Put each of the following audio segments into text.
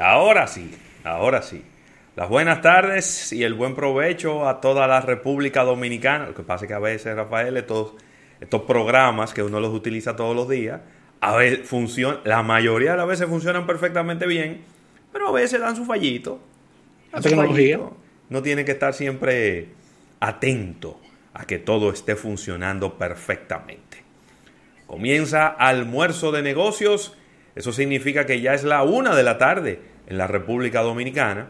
Ahora sí, ahora sí. Las buenas tardes y el buen provecho a toda la República Dominicana. Lo que pasa es que a veces, Rafael, estos, estos programas que uno los utiliza todos los días, a veces funciona, la mayoría de las veces funcionan perfectamente bien, pero a veces dan su fallito. La tecnología. No tiene que estar siempre atento a que todo esté funcionando perfectamente. Comienza almuerzo de negocios. Eso significa que ya es la una de la tarde en la República Dominicana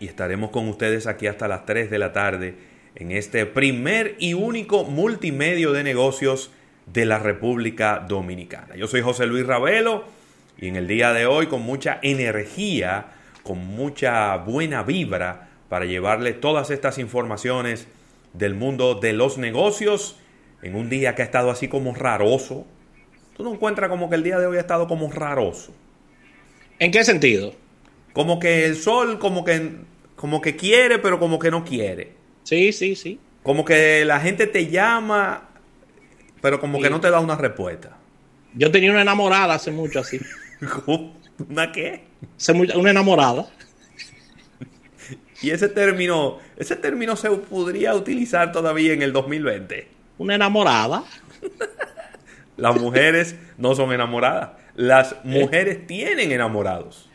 y estaremos con ustedes aquí hasta las 3 de la tarde en este primer y único multimedio de negocios de la República Dominicana. Yo soy José Luis Ravelo y en el día de hoy con mucha energía, con mucha buena vibra para llevarle todas estas informaciones del mundo de los negocios en un día que ha estado así como raroso. ¿Tú no encuentras como que el día de hoy ha estado como raroso? ¿En qué sentido? Como que el sol como que, como que quiere, pero como que no quiere. Sí, sí, sí. Como que la gente te llama, pero como que no te da una respuesta. Yo tenía una enamorada hace mucho así. ¿Una qué? Una enamorada. Y ese término, ese término se podría utilizar todavía en el 2020. Una enamorada. Las mujeres no son enamoradas. Las eh. mujeres tienen enamorados.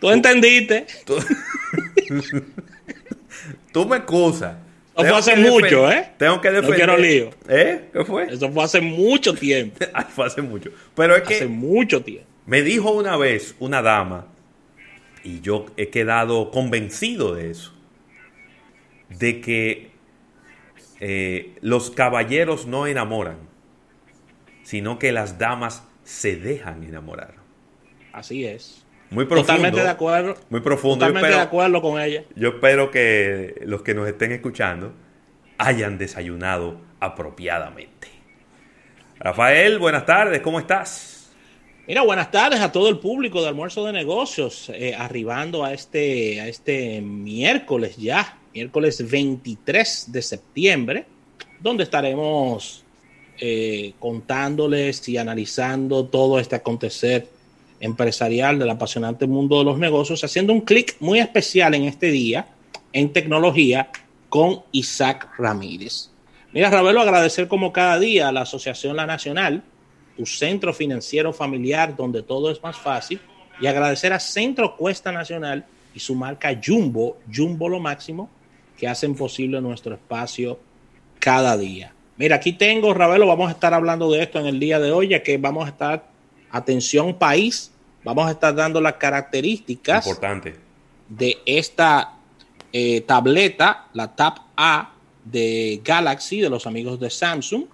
Tú entendiste. Tú, me excusas. Eso fue hace mucho, ¿eh? Tengo que defender. No quiero lío. ¿Eh? ¿Qué fue? Eso fue hace mucho tiempo. fue hace mucho. Pero es que. Hace mucho tiempo. Me dijo una vez una dama, y yo he quedado convencido de eso, de que eh, los caballeros no enamoran, sino que las damas se dejan enamorar. Así es. Muy profundo. Totalmente de acuerdo. Muy profundo. Totalmente de acuerdo con ella. Yo espero que los que nos estén escuchando hayan desayunado apropiadamente. Rafael, buenas tardes, ¿cómo estás? Mira, buenas tardes a todo el público de Almuerzo de Negocios, eh, arribando a este, a este miércoles ya, miércoles 23 de septiembre, donde estaremos eh, contándoles y analizando todo este acontecer empresarial del apasionante mundo de los negocios, haciendo un clic muy especial en este día en tecnología con Isaac Ramírez. Mira, Ravelo, agradecer como cada día a la Asociación La Nacional, tu centro financiero familiar donde todo es más fácil, y agradecer a Centro Cuesta Nacional y su marca Jumbo, Jumbo lo máximo, que hacen posible nuestro espacio cada día. Mira, aquí tengo, Ravelo, vamos a estar hablando de esto en el día de hoy, ya que vamos a estar, atención país, vamos a estar dando las características Importante. de esta eh, tableta, la Tab A de Galaxy, de los amigos de Samsung.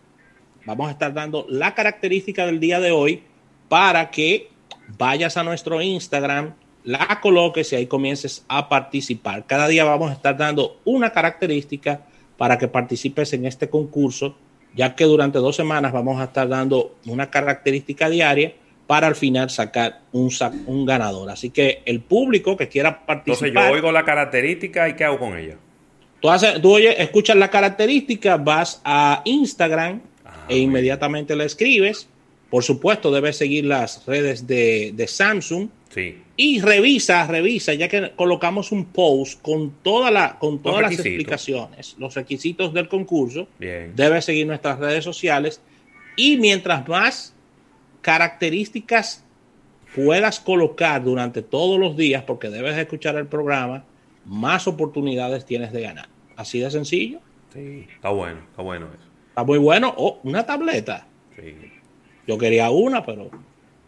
Vamos a estar dando la característica del día de hoy para que vayas a nuestro Instagram, la coloques y ahí comiences a participar. Cada día vamos a estar dando una característica para que participes en este concurso, ya que durante dos semanas vamos a estar dando una característica diaria para al final sacar un, un ganador. Así que el público que quiera participar. Entonces yo oigo la característica y ¿qué hago con ella? Tú, haces, tú escuchas la característica, vas a Instagram ah, e inmediatamente la escribes. Por supuesto, debes seguir las redes de, de Samsung. Sí. Y revisa, revisa, ya que colocamos un post con, toda la, con todas las explicaciones, los requisitos del concurso. Bien. Debes seguir nuestras redes sociales. Y mientras más características puedas colocar durante todos los días, porque debes escuchar el programa, más oportunidades tienes de ganar. Así de sencillo. Sí, está bueno, está bueno eso. Está muy bueno. Oh, una tableta. Sí. Yo quería una, pero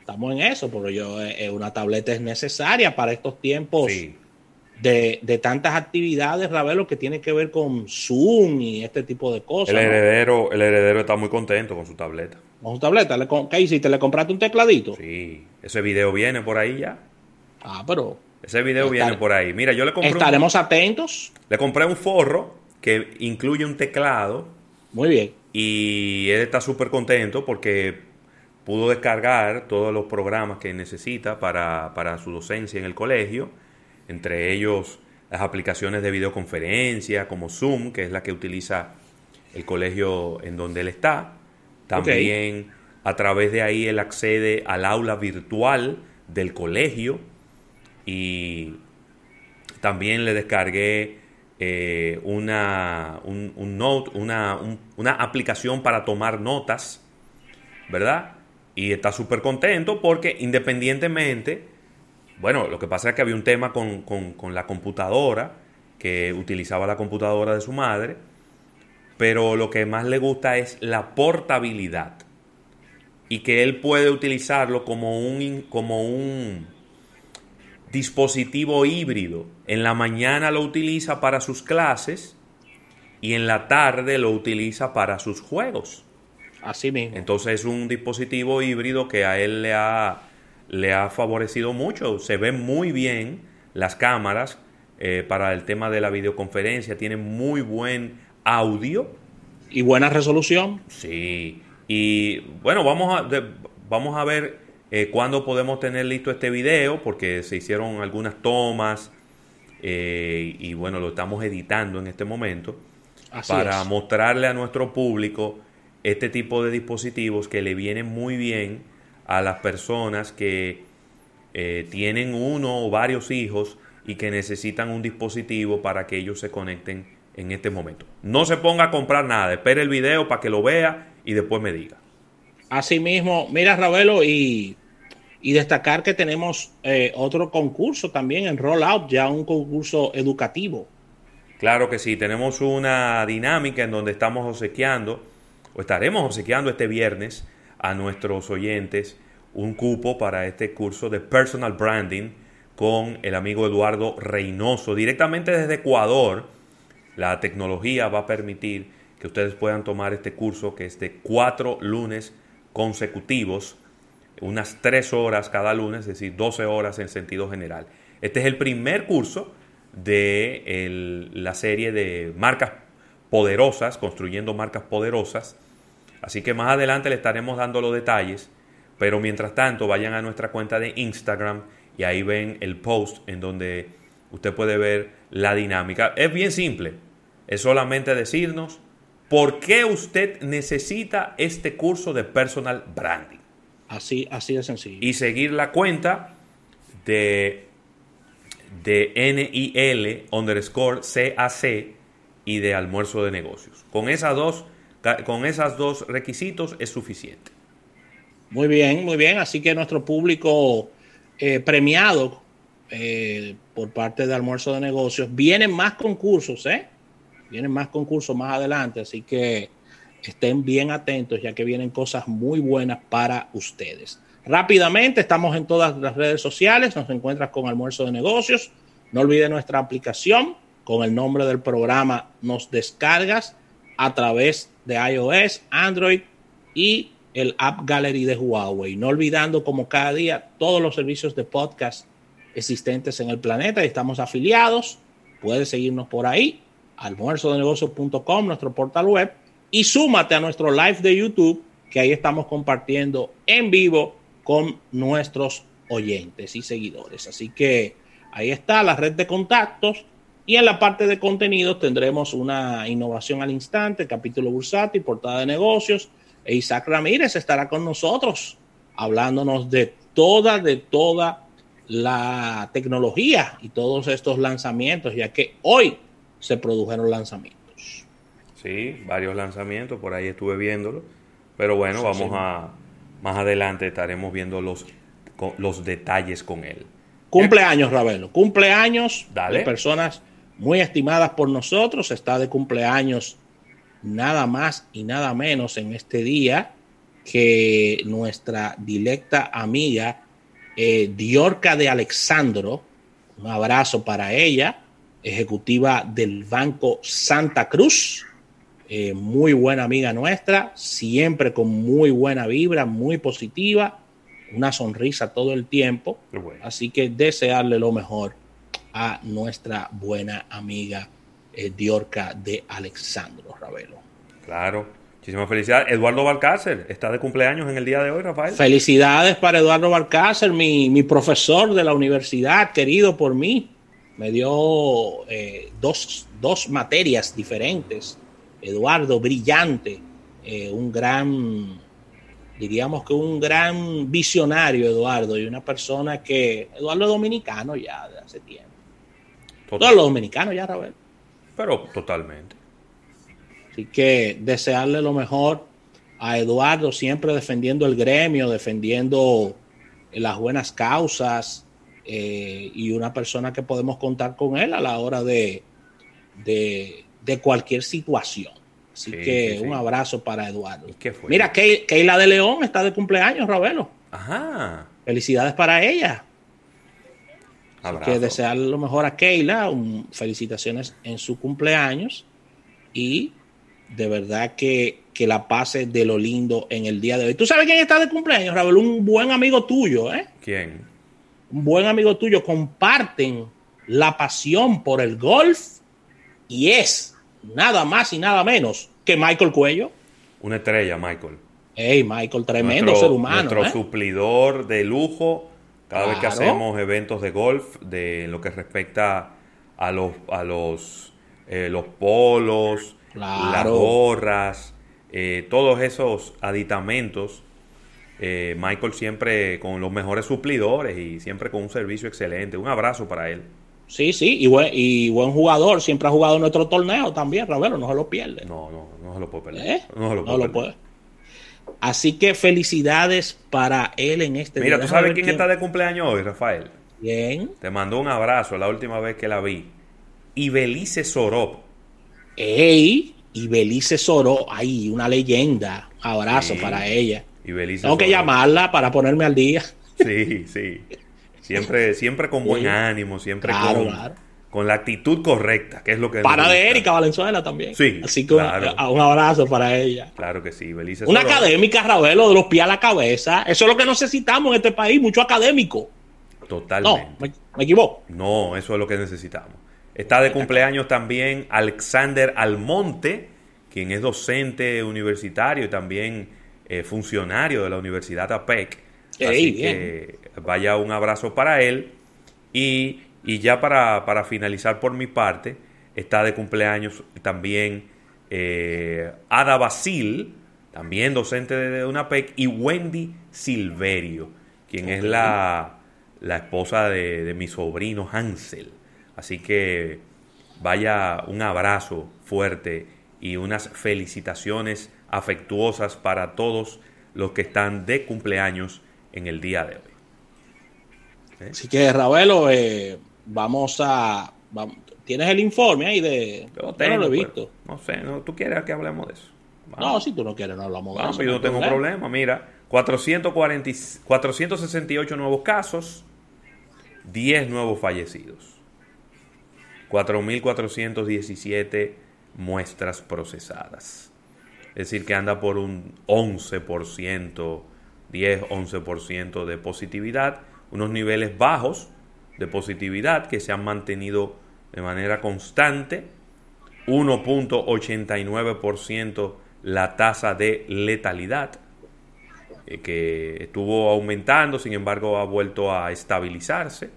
estamos en eso, pero yo eh, una tableta es necesaria para estos tiempos de, de, tantas actividades, Ravelo, que tiene que ver con Zoom y este tipo de cosas. El heredero, el heredero está muy contento con su tableta. Con su tableta, ¿Le, ¿qué hiciste? ¿Le compraste un tecladito? Sí, ese video viene por ahí ya. Ah, pero ese video viene por ahí. Mira, yo le compré. Estaremos atentos. Le compré un forro que incluye un teclado. Muy bien. Y él está súper contento porque pudo descargar todos los programas que necesita para, para su docencia en el colegio, entre ellos las aplicaciones de videoconferencia como Zoom, que es la que utiliza el colegio en donde él está. También a través de ahí él accede al aula virtual del colegio y también le descargué eh, una, un, note, una, una aplicación para tomar notas, ¿verdad? Y está súper contento porque independientemente, bueno, lo que pasa es que había un tema con, con, la computadora, que utilizaba la computadora de su madre, pero lo que más le gusta es la portabilidad y que él puede utilizarlo como un, como un dispositivo híbrido. En la mañana lo utiliza para sus clases y en la tarde lo utiliza para sus juegos. Así mismo. Entonces es un dispositivo híbrido que a él le ha, le ha favorecido mucho. Se ven muy bien las cámaras eh, para el tema de la videoconferencia. Tiene muy buen audio. Y buena resolución. Sí. Y bueno, vamos a, vamos a ver eh, cuándo podemos tener listo este video, porque se hicieron algunas tomas eh, y bueno, lo estamos editando en este momento para mostrarle a nuestro público este tipo de dispositivos que le vienen muy bien a las personas que eh, tienen uno o varios hijos y que necesitan un dispositivo para que ellos se conecten en este momento. No se ponga a comprar nada, espere el video para que lo vea y después me diga. Así mismo, mira Ravelo y, y destacar que tenemos eh, otro concurso también en Rollout, ya un concurso educativo. Claro que sí, tenemos una dinámica en donde estamos obsequiando estaremos obsequiando este viernes a nuestros oyentes un cupo para este curso de personal branding con el amigo Eduardo Reynoso, directamente desde Ecuador. La tecnología va a permitir que ustedes puedan tomar este curso que es de cuatro lunes consecutivos, unas tres horas cada lunes, es decir, 12 horas en sentido general. Este es el primer curso de la serie de marcas poderosas, construyendo marcas poderosas, Así que más adelante le estaremos dando los detalles, pero mientras tanto vayan a nuestra cuenta de Instagram y ahí ven el post en donde usted puede ver la dinámica. Es bien simple, es solamente decirnos por qué usted necesita este curso de personal branding. Así, así de sencillo. Y seguir la cuenta de, de NIL underscore CAC y de almuerzo de negocios. Con esas dos con esos dos requisitos es suficiente. Muy bien, muy bien. Así que nuestro público eh, premiado eh, por parte de Almuerzo de Negocios, vienen más concursos, ¿eh? Vienen más concursos más adelante, así que estén bien atentos ya que vienen cosas muy buenas para ustedes. Rápidamente, estamos en todas las redes sociales, nos encuentras con Almuerzo de Negocios. No olvide nuestra aplicación con el nombre del programa, nos descargas a través de iOS, Android y el App Gallery de Huawei. No olvidando, como cada día, todos los servicios de podcast existentes en el planeta. Estamos afiliados. Puedes seguirnos por ahí, almuerzodenegocios.com, nuestro portal web. Y súmate a nuestro live de YouTube, que ahí estamos compartiendo en vivo con nuestros oyentes y seguidores. Así que ahí está la red de contactos. Y en la parte de contenidos tendremos una innovación al instante, capítulo bursátil, portada de negocios. E Isaac Ramírez estará con nosotros hablándonos de toda, de toda la tecnología y todos estos lanzamientos, ya que hoy se produjeron lanzamientos. Sí, varios lanzamientos, por ahí estuve viéndolo. Pero bueno, vamos a, más adelante estaremos viendo los, los detalles con él. Cumpleaños, Ravelo. Cumpleaños de personas muy estimadas por nosotros. Está de cumpleaños nada más y nada menos en este día que nuestra directa amiga eh, Diorca de Alexandro. Un abrazo para ella, ejecutiva del Banco Santa Cruz. Eh, muy buena amiga nuestra, siempre con muy buena vibra, muy positiva, una sonrisa todo el tiempo. Así que desearle lo mejor a nuestra buena amiga eh, Diorca de Alexandro Ravelo. Claro. Muchísimas felicidades. Eduardo Balcácer está de cumpleaños en el día de hoy, Rafael. Felicidades para Eduardo Balcácer, mi, mi profesor de la universidad, querido por mí. Me dio eh, dos, dos materias diferentes Eduardo, brillante, eh, un gran, diríamos que un gran visionario, Eduardo, y una persona que, Eduardo dominicano ya de hace tiempo. Todos los dominicanos ya, Raúl. Pero totalmente. Así que desearle lo mejor a Eduardo, siempre defendiendo el gremio, defendiendo las buenas causas eh, y una persona que podemos contar con él a la hora de, de, de cualquier situación. Así que un abrazo para Eduardo. Mira, Keila de León está de cumpleaños, Ravelo. Ajá. Felicidades para ella. Que desear lo mejor a Keila. felicitaciones en su cumpleaños. Y de verdad que, que, la pase de lo lindo en el día de hoy. ¿Tú sabes quién está de cumpleaños, Ravelo? Un buen amigo tuyo, ¿eh? ¿Quién? Un buen amigo tuyo. Comparten la pasión por el golf y es nada más y nada menos que Michael Cuello. Una estrella, Michael. Hey, Michael, tremendo ser humano. Nuestro ¿eh? suplidor de lujo cada vez que hacemos eventos de golf, de lo que respecta a los, a los, eh, los polos, las gorras, eh, todos esos aditamentos. Michael siempre con los mejores suplidores y siempre con un servicio excelente. Un abrazo para él. Sí, sí, y buen, y buen jugador. Siempre ha jugado en nuestro torneo también, Ravelo, no se lo pierde. No, no, no se lo puede perder. ¿Eh? No se lo puede. No lo puede. Así que felicidades para él en este Mira, ¿tú sabes quién, está de cumpleaños hoy, Rafael? Bien. Te mandó un abrazo la última vez que la vi. Y Belice Sorop. ¡Ey! Y Belice Sorop, ahí, una leyenda. Abrazo para ella. Y Tengo que llamarla para ponerme al día. Sí, sí. Siempre, siempre con buen ánimo, siempre con, con, la actitud correcta, que es lo que... Para de Erika Valenzuela también. Sí. Así que un, abrazo para ella. Claro que sí, Belice. Una académica, Ravelo, de los pies a la cabeza. Eso es lo que necesitamos en este país, mucho académico. Totalmente. No, me, equivoco. No, eso es lo que necesitamos. Está de cumpleaños también Alexander Almonte, quien es docente universitario y también eh, funcionario de la Universidad APEC. Así que vaya un abrazo para él. Y, ya para, finalizar por mi parte, está de cumpleaños también eh, Ada Basil, también docente de UNAPEC, y Wendy Silverio, quien es la, la esposa de, de mi sobrino Hansel. Así que vaya un abrazo fuerte y unas felicitaciones afectuosas para todos los que están de cumpleaños en el día de hoy. ¿Eh? Así que, Ravelo, eh, vamos a. ¿Tienes el informe ahí de.? Yo, no lo he visto. no sé, no, ¿tú quieres que hablemos de eso? No, si tú no quieres, no hablamos de eso. yo no tengo problema. Mira, 440, 468 nuevos casos, 10 nuevos fallecidos. 4.417 muestras procesadas. Es decir, que anda por un 11%, 10-11% de positividad, unos niveles bajos de positividad que se han mantenido de manera constante, 1.89% la tasa de letalidad, eh, que estuvo aumentando, sin embargo ha vuelto a estabilizarse.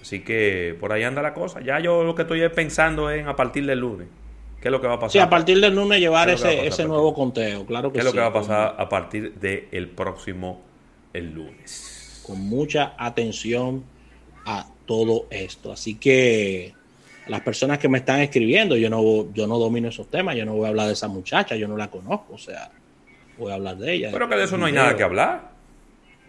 Así que por ahí anda la cosa. Ya yo lo que estoy pensando es en a partir del lunes. ¿Qué es lo que va a pasar? Sí, a partir del lunes llevar ese, ese nuevo conteo, claro que ¿Qué es lo que va a pasar a partir del próximo el lunes? con mucha atención a todo esto. Así que las personas que me están escribiendo, yo no, yo no domino esos temas, yo no voy a hablar de esa muchacha, yo no la conozco, o sea, voy a hablar de ella. Pero que de eso no hay nada que hablar.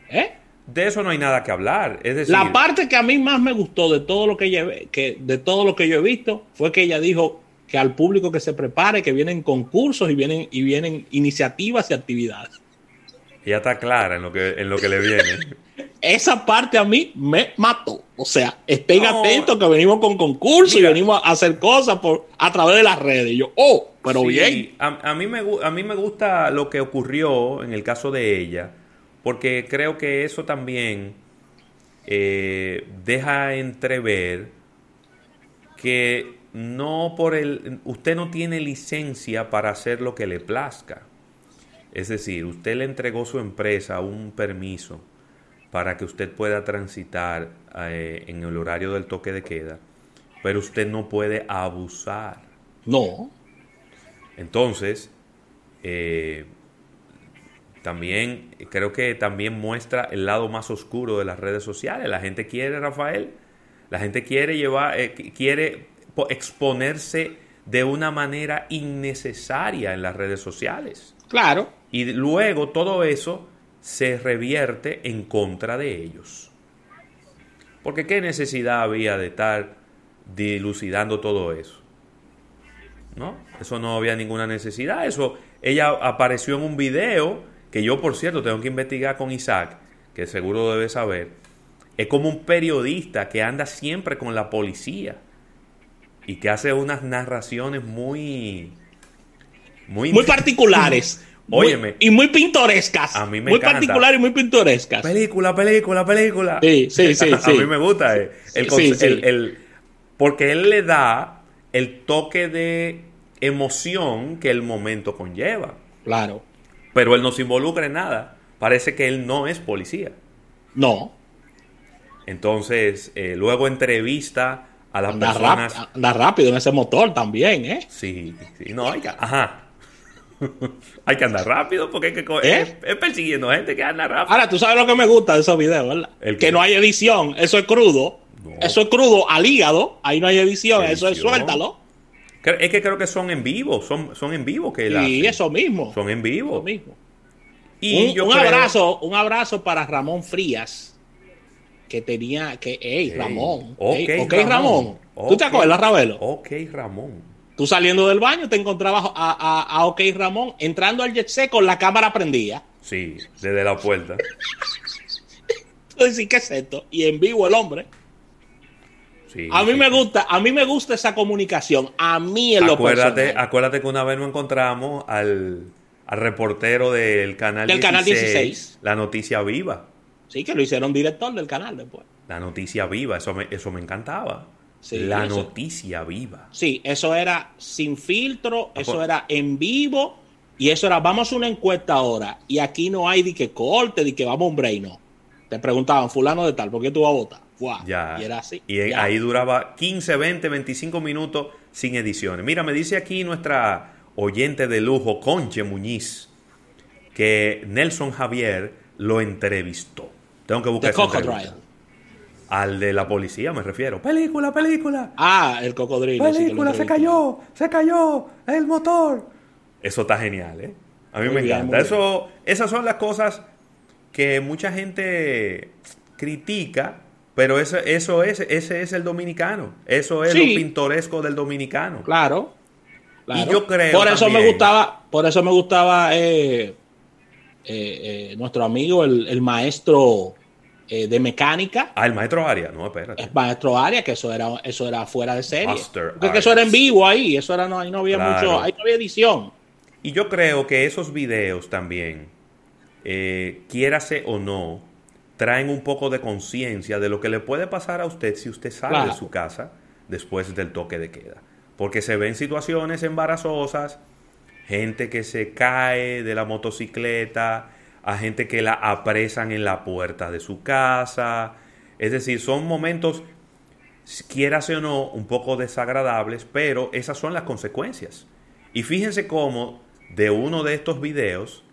¿Eh? De eso no hay nada que hablar. Es decir, La parte que a mí más me gustó de todo lo que ella, que de todo lo que yo he visto fue que ella dijo que al público que se prepare, que vienen concursos y vienen y vienen iniciativas y actividades. ella está clara en lo que, en lo que le viene. Esa parte a mí me mató. O sea, estén No. atentos que venimos con concursos Mira. y venimos a hacer cosas por, a través de las redes. Y yo, oh, pero Sí, bien. A, a mí me, a mí me gusta lo que ocurrió en el caso de ella, porque creo que eso también eh, deja entrever que no por el usted no tiene licencia para hacer lo que le plazca. Es decir, usted le entregó su empresa un permiso para que usted pueda transitar eh, en el horario del toque de queda, pero usted no puede abusar. No. Entonces, eh, también creo que también muestra el lado más oscuro de las redes sociales. La gente quiere, Rafael, la gente quiere llevar, eh, qu- quiere po- exponerse de una manera innecesaria en las redes sociales. Claro. Y luego todo eso se revierte en contra de ellos. Porque qué necesidad había de estar dilucidando todo eso. ¿No? Eso no había ninguna necesidad. Eso, ella apareció en un video que yo, por cierto, tengo que investigar con Isaac, que seguro debe saber. Es como un periodista que anda siempre con la policía y que hace unas narraciones muy, muy, Muy particulares. Óyeme. y muy pintorescas. A mí me Muy encanta. particulares y muy pintorescas. Película, película, película. Sí, sí, sí, A sí. mí me gusta eh, el, Sí, conce- sí. el- el- porque él le da el toque de emoción que el momento conlleva. Claro. Pero él no se involucra en nada. Parece que él no es policía. No. Entonces, eh, luego entrevista a las Anda, personas. rap- anda rápido en ese motor también, ¿eh? Sí, sí, no, hay ajá. hay que andar rápido porque hay que ¿Eh? es, es persiguiendo gente que anda rápido. Ahora, tú sabes lo que me gusta de esos videos, ¿verdad? ¿El que no hay edición, eso es crudo. No. Eso es crudo al hígado, ahí no hay edición, eso es suéltalo. Es que creo que son en vivo, son, son en vivo que Y hace. eso mismo. Son en vivo. Eso mismo. Y un yo un creo- abrazo, un abrazo para Ramón Frías, que tenía que, hey, Ey, Ramón, ok, ey, ok, Ramón. ¿Tú te acuerdas, Ravelo? Ok, Ramón. Tú saliendo del baño te encontrabas a, a, a OK Ramón entrando al jet set con la cámara prendida. Sí, desde la puerta. Tú dices, ¿qué es esto? Y en vivo el hombre. Sí, A mí sí, me gusta, a mí me gusta esa comunicación. A mí en lo Acuérdate, personal. acuérdate que una vez nos encontramos al, al reportero del canal Del canal 16. La noticia viva. Sí, que lo hicieron director del canal después. La noticia viva, eso me, eso me encantaba. Sí, la eso- noticia viva. Sí, eso era sin filtro, Ah, eso pues. era en vivo y eso era, vamos a una encuesta ahora y aquí no hay de que corte, de que vamos a un break, no. Te preguntaban, fulano de tal, ¿por qué tú vas a votar? Fuá. Ya. Y era así. Y Ya. ahí duraba 15, 20, 25 minutos sin ediciones. Mira, me dice aquí nuestra oyente de lujo, Conche Muñiz, que Nelson Javier lo entrevistó. Tengo que buscar The esa. Al de la policía me refiero. Película, película. Ah, el cocodrilo. sí que lo Película, se cayó, se cayó el motor. Eso está genial, ¿eh? A mí Muy me bien, encanta. Eso, esas son las cosas que mucha gente critica, pero eso, eso es, ese es el dominicano. Eso es Sí. lo pintoresco del dominicano. Claro. claro. Y yo creo Por eso me gustaba, por eso me gustaba eh, eh, eh, nuestro amigo, el, el maestro eh, de mecánica. Ah, el maestro Aria, no, espérate. El maestro Aria, que eso era, eso era fuera de serie. Master Porque eso era en vivo ahí, eso era, no, ahí no había Claro. mucho, ahí no había edición. Y yo creo que esos videos también, eh, quiérase o no, traen un poco de conciencia de lo que le puede pasar a usted si usted sale Claro. de su casa después del toque de queda. Porque se ven situaciones embarazosas, gente que se cae de la motocicleta, a gente que la apresan en la puerta de su casa. Es decir, son momentos, quiérase o no, un poco desagradables, pero esas son las consecuencias. Y fíjense cómo de uno de estos videos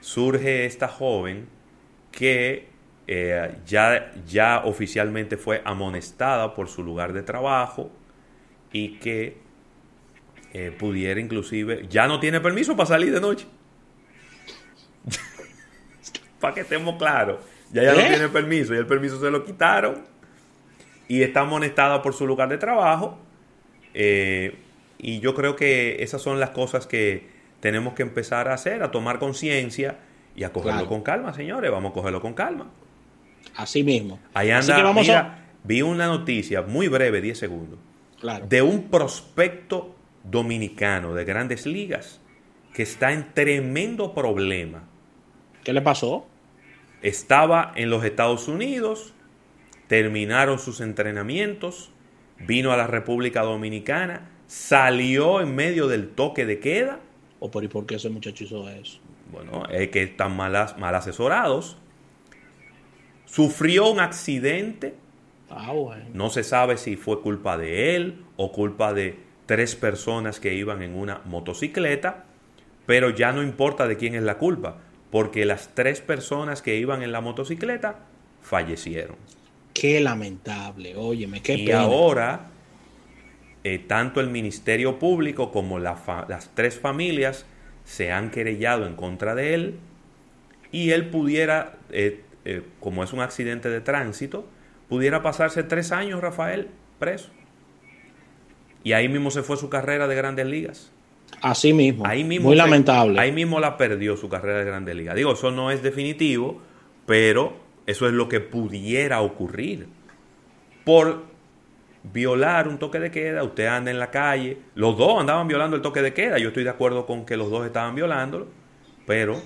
surge esta joven que eh, ya, ya oficialmente fue amonestada por su lugar de trabajo y que eh, pudiera inclusive, ya no tiene permiso para salir de noche. Para que estemos claros, ya ya no ¿Eh? tiene permiso y el permiso se lo quitaron y está amonestada por su lugar de trabajo. Eh, y yo creo que esas son las cosas que tenemos que empezar a hacer, a tomar conciencia y a cogerlo Claro. con calma, señores. Vamos a cogerlo con calma. Así mismo. Ahí Así anda, que vamos mira, vi una noticia muy breve, 10 segundos, claro. de un prospecto dominicano de grandes ligas que está en tremendo problema. ¿Qué le pasó? Estaba en los Estados Unidos, terminaron sus entrenamientos, vino a la República Dominicana, salió en medio del toque de queda. ¿O por, y por qué ese muchacho hizo eso? Bueno, es que están mal, mal asesorados. Sufrió un accidente, Ah, bueno. no se sabe si fue culpa de él o culpa de tres personas que iban en una motocicleta, pero ya no importa de quién es la culpa, porque las tres personas que iban en la motocicleta fallecieron. Qué lamentable, óyeme, qué y pena. ahora, eh, tanto el Ministerio Público como la las tres familias se han querellado en contra de él y él pudiera, eh, eh, como es un accidente de tránsito, pudiera pasarse tres años, Rafael, preso. Y ahí mismo se fue su carrera de grandes ligas. Así mismo. Ahí mismo Muy se- lamentable. Ahí mismo la perdió su carrera de Grandes Ligas. Digo, eso no es definitivo, pero eso es lo que pudiera ocurrir. Por violar un toque de queda, usted anda en la calle, los dos andaban violando el toque de queda, yo estoy de acuerdo con que los dos estaban violándolo, pero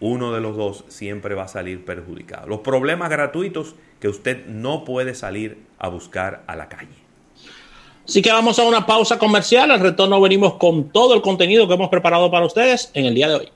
uno de los dos siempre va a salir perjudicado. Los problemas gratuitos que usted no puede salir a buscar a la calle. Así que vamos a una pausa comercial. Al retorno venimos con todo el contenido que hemos preparado para ustedes en el día de hoy.